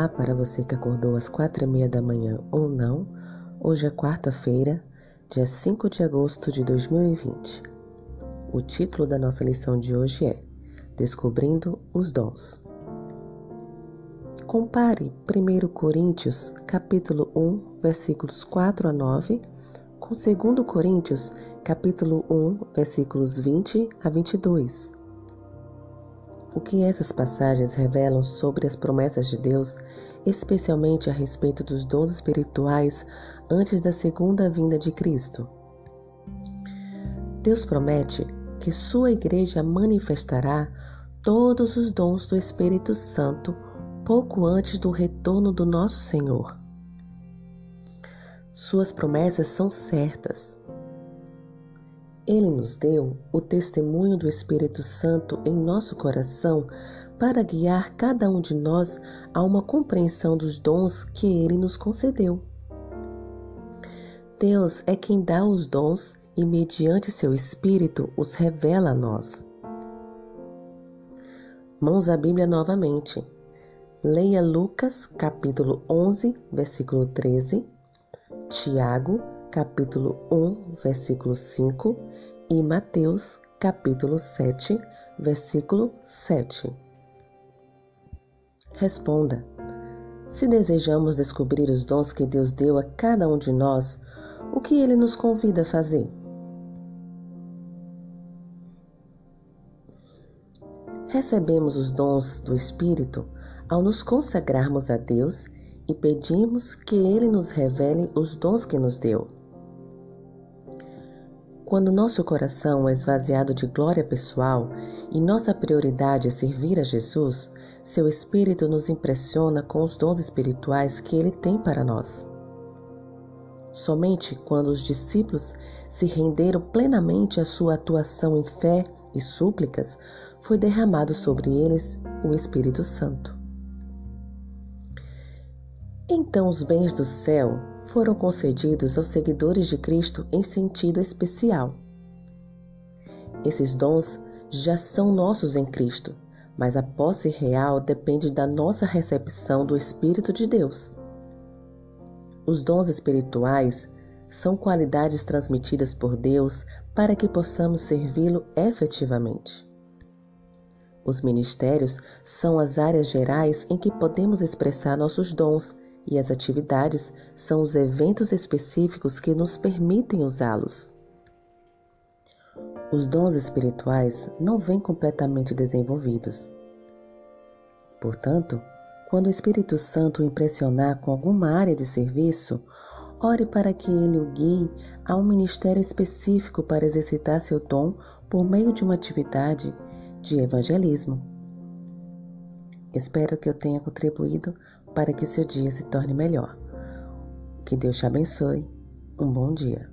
Olá para você que acordou às quatro e meia da manhã ou não. Hoje é quarta-feira, dia 5 de agosto de 2020. O título da nossa lição de hoje é Descobrindo os Dons. Compare 1 Coríntios, capítulo 1, versículos 4 a 9, com 2 Coríntios, capítulo 1, versículos 20 a 22. O que essas passagens revelam sobre as promessas de Deus, especialmente a respeito dos dons espirituais antes da segunda vinda de Cristo? Deus promete que sua igreja manifestará todos os dons do Espírito Santo pouco antes do retorno do nosso Senhor. Suas promessas são certas. Ele nos deu o testemunho do Espírito Santo em nosso coração para guiar cada um de nós a uma compreensão dos dons que ele nos concedeu. Deus é quem dá os dons e, mediante seu Espírito, os revela a nós. Mãos à Bíblia novamente. Leia Lucas, capítulo 11, versículo 13, Tiago, capítulo 1, versículo 5 e Mateus, capítulo 7, versículo 7. Responda: Se desejamos descobrir os dons que Deus deu a cada um de nós, o que ele nos convida a fazer? Recebemos os dons do Espírito ao nos consagrarmos a Deus e pedimos que Ele nos revele os dons que nos deu. Quando nosso coração é esvaziado de glória pessoal e nossa prioridade é servir a Jesus, seu Espírito nos impressiona com os dons espirituais que ele tem para nós. Somente quando os discípulos se renderam plenamente à sua atuação em fé e súplicas, foi derramado sobre eles o Espírito Santo. Então os bens do céu foram concedidos aos seguidores de Cristo em sentido especial. Esses dons já são nossos em Cristo, mas a posse real depende da nossa recepção do Espírito de Deus. Os dons espirituais são qualidades transmitidas por Deus para que possamos servi-lo efetivamente. Os ministérios são as áreas gerais em que podemos expressar nossos dons e as atividades são os eventos específicos que nos permitem usá-los. Os dons espirituais não vêm completamente desenvolvidos. Portanto, quando o Espírito Santo o impressionar com alguma área de serviço, ore para que ele o guie a um ministério específico para exercitar seu dom por meio de uma atividade de evangelismo. Espero que eu tenha contribuído para que seu dia se torne melhor. Que Deus te abençoe. Um bom dia.